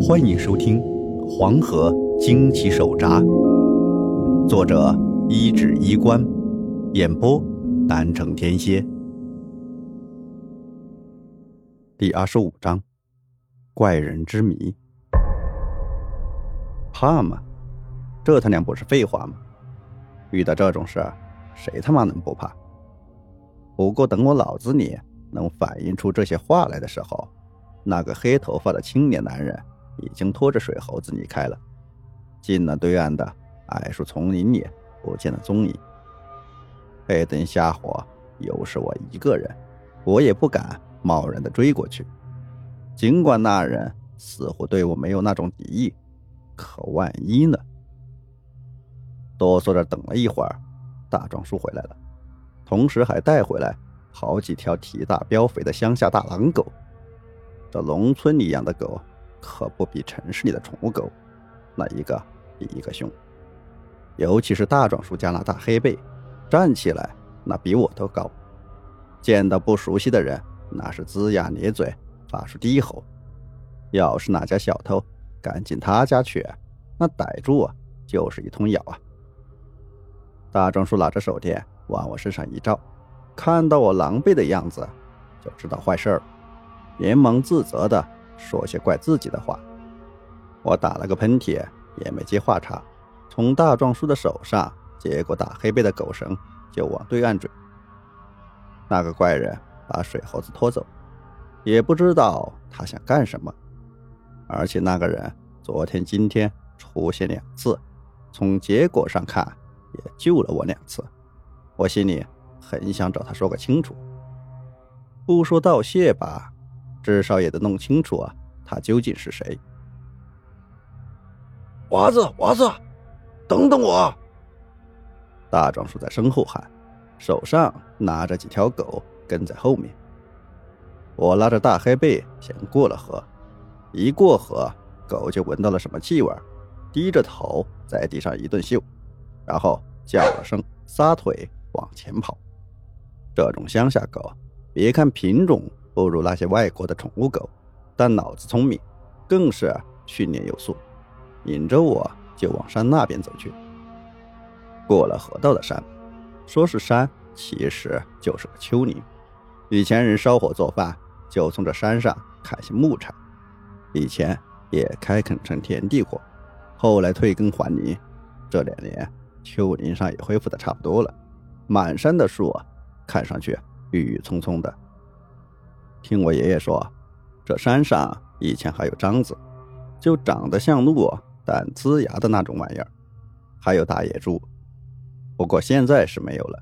欢迎收听《黄河惊奇手札》，作者一指衣冠，演播南城天蝎。第二十五章：怪人之谜。怕吗？这他娘不是废话吗？遇到这种事，谁他妈能不怕？不过等我脑子里能反映出这些话来的时候，那个黑头发的青年男人。已经拖着水猴子离开了，进了对岸的矮树丛林里，不见了踪影。黑灯瞎火，又是我一个人，我也不敢贸然的追过去。尽管那人似乎对我没有那种敌意，可万一呢？哆嗦着等了一会儿，大壮叔回来了，同时还带回来好几条体大膘肥的乡下大狼狗。这农村里养的狗。可不比城市里的宠物狗，那一个比一个凶。尤其是大壮叔家那大黑背，站起来那比我都高。见到不熟悉的人，那是龇牙咧嘴，发出低吼。要是哪家小偷敢进他家去，那逮住啊就是一通咬啊。大壮叔拿着手电往我身上一照，看到我狼狈的样子，就知道坏事了，连忙自责的。说些怪自己的话，我打了个喷嚏，也没接话茬，从大壮叔的手上接过打黑背的狗绳，就往对岸追。那个怪人把水猴子拖走，也不知道他想干什么。而且那个人昨天、今天出现两次，从结果上看，也救了我两次。我心里很想找他说个清楚，不说道谢吧。至少也得弄清楚啊，他究竟是谁？娃子，娃子，等等我！大壮叔在身后喊，手上拿着几条狗跟在后面。我拉着大黑背先过了河，一过河，狗就闻到了什么气味，低着头在地上一顿嗅，然后叫了声，撒腿往前跑。这种乡下狗，别看品种。不如那些外国的宠物狗，但脑子聪明，更是训练有素。引着我就往山那边走去。过了河道的山，说是山，其实就是个丘陵。以前人烧火做饭，就从这山上砍些木柴。以前也开垦成田地过，后来退耕还林。这两年，丘陵上也恢复的差不多了，满山的树，看上去郁郁葱葱的。听我爷爷说，这山上以前还有獐子，就长得像鹿，但呲牙的那种玩意儿，还有大野猪。不过现在是没有了，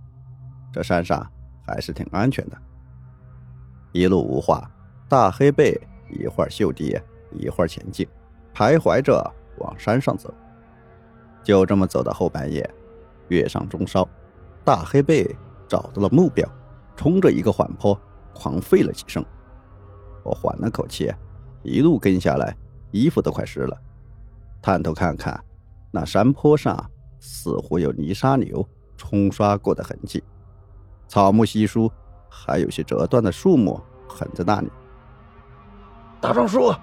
这山上还是挺安全的。一路无话，大黑背一会儿嗅地，一会儿前进，徘徊着往山上走。就这么走到后半夜，月上中烧，大黑背找到了目标，冲着一个缓坡。狂吠了几声，我缓了口气，一路跟下来，衣服都快湿了。探头看看，那山坡上似乎有泥沙流冲刷过的痕迹，草木稀疏，还有些折断的树木横在那里。大壮叔，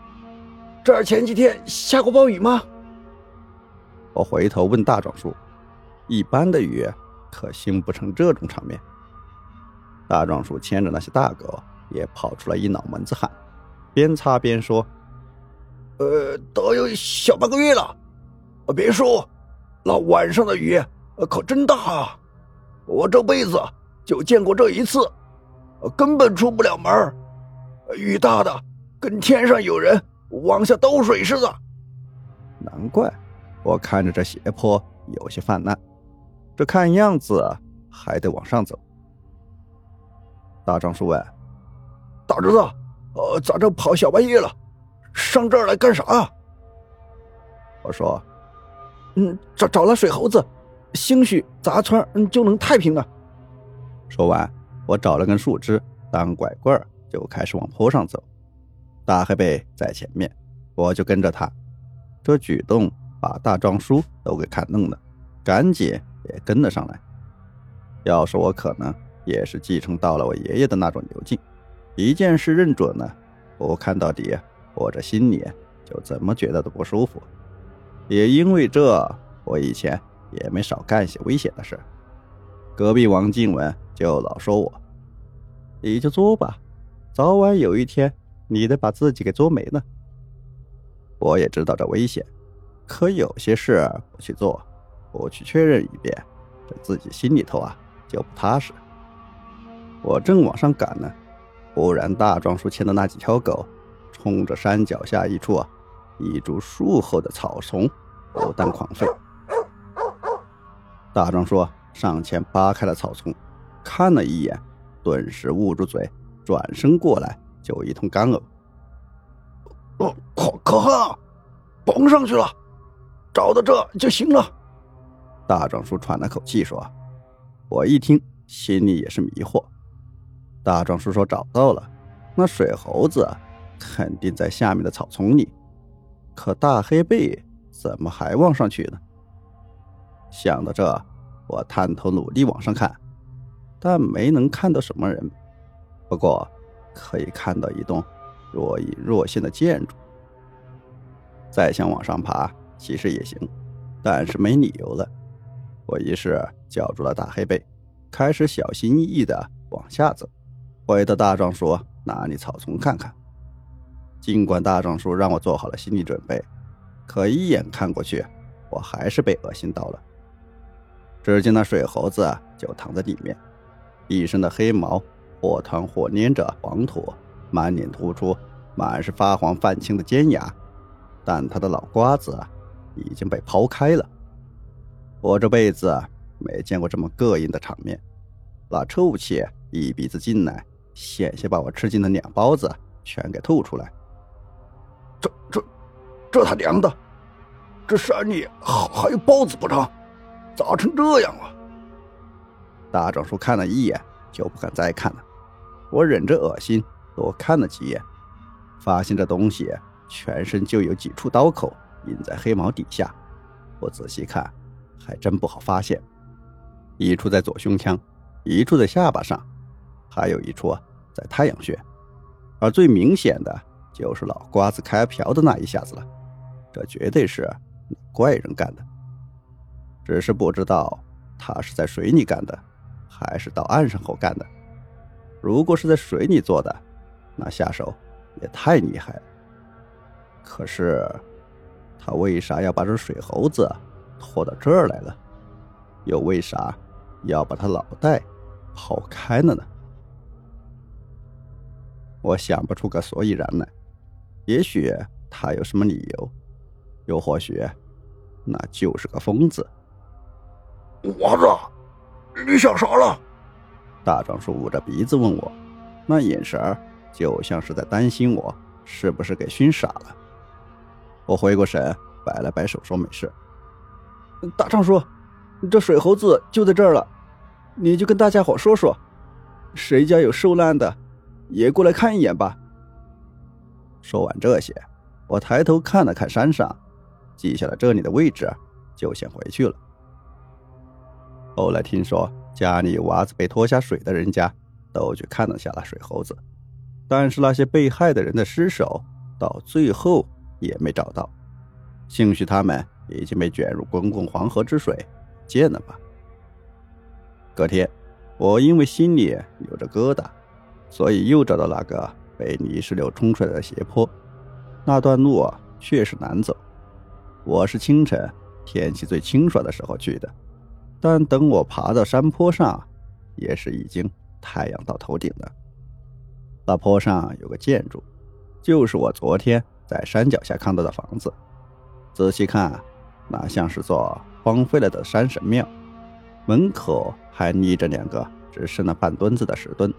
这儿前几天下过暴雨吗？我回头问大壮叔，一般的雨可兴不成这种场面。大壮叔牵着那些大狗，也跑出来一脑门子汗，边擦边说：“呃，都有小半个月了，别说，那晚上的雨可真大啊！我这辈子就见过这一次，根本出不了门雨大的跟天上有人往下兜水似的。难怪我看着这斜坡有些泛滥，这看样子还得往上走。”大壮叔问：“大侄子，呃，咋这跑小半夜了，上这儿来干啥？”我说：“嗯，找找了水猴子，兴许咱村就能太平了。”说完，我找了根树枝当拐棍就开始往坡上走。大黑背在前面，我就跟着他。这举动把大壮叔都给看愣了，赶紧也跟了上来。要是我可能。也是继承到了我爷爷的那种牛劲，一件事认准了，不看到底，我这心里就怎么觉得都不舒服。也因为这，我以前也没少干些危险的事。隔壁王静文就老说我：“你就做吧，早晚有一天你得把自己给做没了。”我也知道这危险，可有些事不去做，不去确认一遍，这自己心里头啊就不踏实。我正往上赶呢，忽然大壮叔牵的那几条狗，冲着山脚下一处一株树后的草丛狗蛋狂吠。大壮叔上前扒开了草丛，看了一眼，顿时捂住嘴，转身过来就一通干呕。哦，可可恨，蹦上去了，找到这就行了。大壮叔喘了口气说：“我一听，心里也是迷惑。”大壮叔说：“找到了，那水猴子肯定在下面的草丛里。可大黑背怎么还往上去呢？”想到这，我探头努力往上看，但没能看到什么人。不过可以看到一栋若隐若现的建筑。再想往上爬，其实也行，但是没理由了。我于是叫住了大黑背，开始小心翼翼地往下走。回到大壮叔那里草丛看看，尽管大壮叔让我做好了心理准备，可一眼看过去，我还是被恶心到了。只见那水猴子就躺在里面，一身的黑毛或团或粘着黄土，满脸突出，满是发黄泛青的尖牙，但他的脑瓜子已经被刨开了。我这辈子没见过这么膈应的场面，那臭气一鼻子进来。险些把我吃进的两包子全给吐出来！这这这他娘的，这山里还有包子不成？咋成这样了？大壮叔看了一眼就不敢再看了。我忍着恶心多看了几眼，发现这东西全身就有几处刀口印在黑毛底下。我仔细看，还真不好发现，一处在左胸腔，一处在下巴上。还有一处在太阳穴，而最明显的就是脑瓜子开瓢的那一下子了。这绝对是怪人干的，只是不知道他是在水里干的，还是到岸上后干的。如果是在水里做的，那下手也太厉害了。可是他为啥要把这水猴子拖到这儿来了？又为啥要把他脑袋刨开了呢？我想不出个所以然来，也许他有什么理由，又或许那就是个疯子。娃子，你想啥了？大壮叔捂着鼻子问我，那眼神就像是在担心我是不是给熏傻了。我回过神，摆了摆手说没事。大壮叔，这水猴子就在这儿了，你就跟大家伙说说，谁家有受难的？也过来看一眼吧。说完这些，我抬头看了看山上，记下了这里的位置，就先回去了。后来听说家里娃子被拖下水的人家，都去看了下那水猴子，但是那些被害的人的尸首到最后也没找到，兴许他们已经被卷入滚滚黄河之水，见了吧。隔天，我因为心里有着疙瘩。所以又找到那个被泥石流冲出来的斜坡，那段路啊确实难走。我是清晨天气最清爽的时候去的，但等我爬到山坡上，也是已经太阳到头顶了。那坡上有个建筑，就是我昨天在山脚下看到的房子。仔细看，那像是座荒废了的山神庙，门口还立着两个只剩了半墩子的石墩。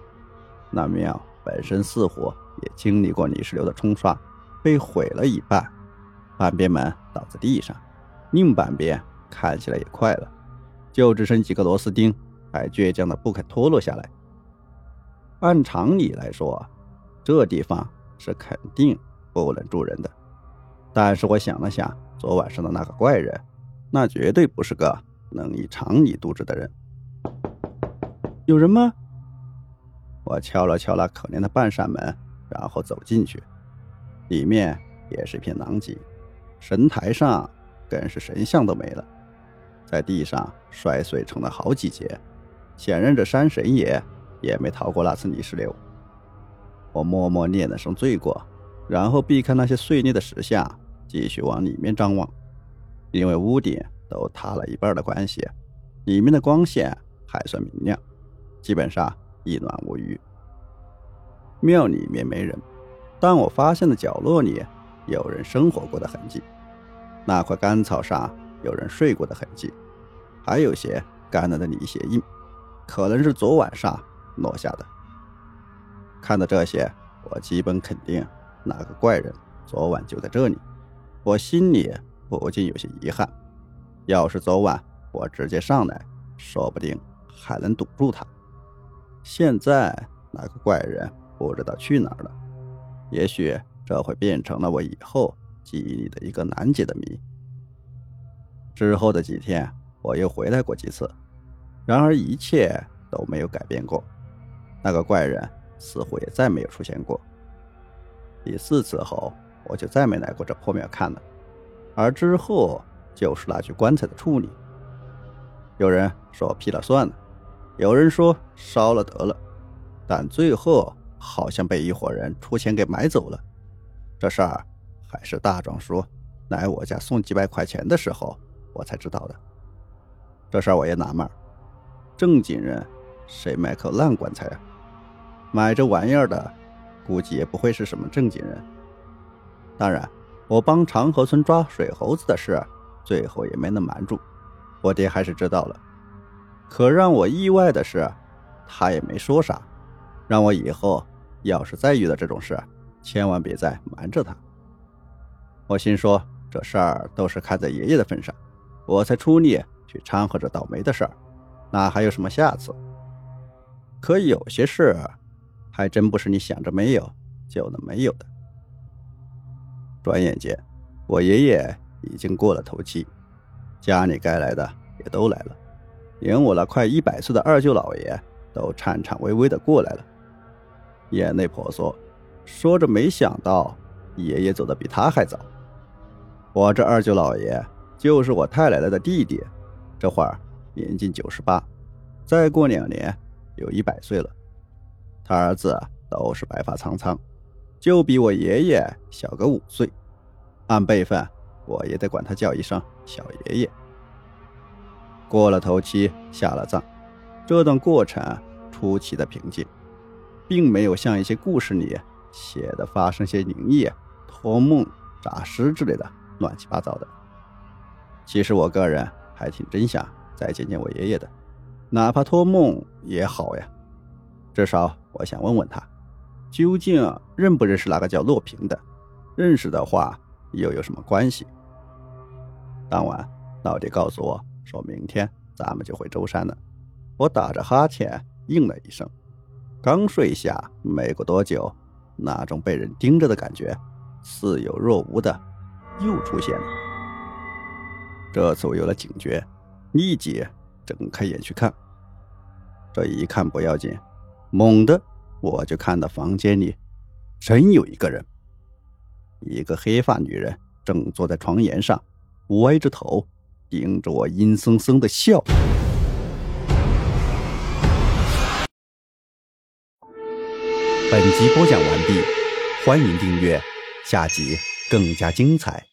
那庙本身似乎也经历过泥石流的冲刷，被毁了一半，半边门倒在地上，另半边看起来也快了，就只剩几个螺丝钉还倔强的不肯脱落下来。按常理来说，这地方是肯定不能住人的，但是我想了想，昨晚上的那个怪人，那绝对不是个能以常理度日的人。有人吗？我敲了敲那可怜的半扇门，然后走进去，里面也是一片狼藉，神台上更是神像都没了，在地上摔碎成了好几截，显然这山神爷也没逃过那次泥石流。我默默念了声罪过，然后避开那些碎裂的石像，继续往里面张望，因为屋顶都塌了一半的关系，里面的光线还算明亮，基本上一览无余。庙里面没人，但我发现的角落里有人生活过的痕迹。那块干草上有人睡过的痕迹，还有些干了的泥鞋印，可能是昨晚上落下的。看到这些，我基本肯定那个怪人昨晚就在这里。我心里不禁有些遗憾，要是昨晚我直接上来，说不定还能堵住他。现在那个怪人。不知道去哪儿了，也许这会变成了我以后记忆里的一个难解的谜。之后的几天，我又回来过几次，然而一切都没有改变过，那个怪人似乎也再没有出现过。第四次后，我就再没来过这破庙看了，而之后就是那具棺材的处理。有人说我劈了算了，有人说烧了得了，但最后。好像被一伙人出钱给买走了，这事儿还是大壮叔来我家送几百块钱的时候我才知道的。这事儿我也纳闷，正经人谁买口烂棺材啊？买这玩意儿的估计也不会是什么正经人。当然，我帮长河村抓水猴子的事最后也没能瞒住，我爹还是知道了。可让我意外的是，他也没说啥，让我以后。要是再遇到这种事，千万别再瞒着他。我心说，这事儿都是看在爷爷的份上，我才出力去掺和这倒霉的事儿，哪还有什么下次？可有些事，还真不是你想着没有就能没有的。转眼间，我爷爷已经过了头七，家里该来的也都来了，连我那快一百岁的二舅老爷都颤颤巍巍的过来了。眼泪婆娑，说着没想到爷爷走的比他还早。我这二舅老爷就是我太奶奶的弟弟，这会儿年近九十八，再过两年有一百岁了。他儿子都是白发苍苍，就比我爷爷小个五岁。按辈分，我也得管他叫一声小爷爷。过了头七，下了葬，这段过程出奇的平静。并没有像一些故事里写的发生些灵异、托梦、诈尸之类的乱七八糟的。其实我个人还挺真想再见见我爷爷的，哪怕托梦也好呀。至少我想问问他，究竟认不认识那个叫洛平的？认识的话又有什么关系？当晚，老爹告诉我，说明天咱们就回舟山了。我打着哈欠应了一声。刚睡下没过多久，那种被人盯着的感觉，似有若无的又出现了。这次我有了警觉，立即睁开眼去看。这一看不要紧，猛地我就看到房间里真有一个人，一个黑发女人正坐在床沿上，歪着头盯着我，阴森森的笑。本集播讲完毕，欢迎订阅，下集更加精彩。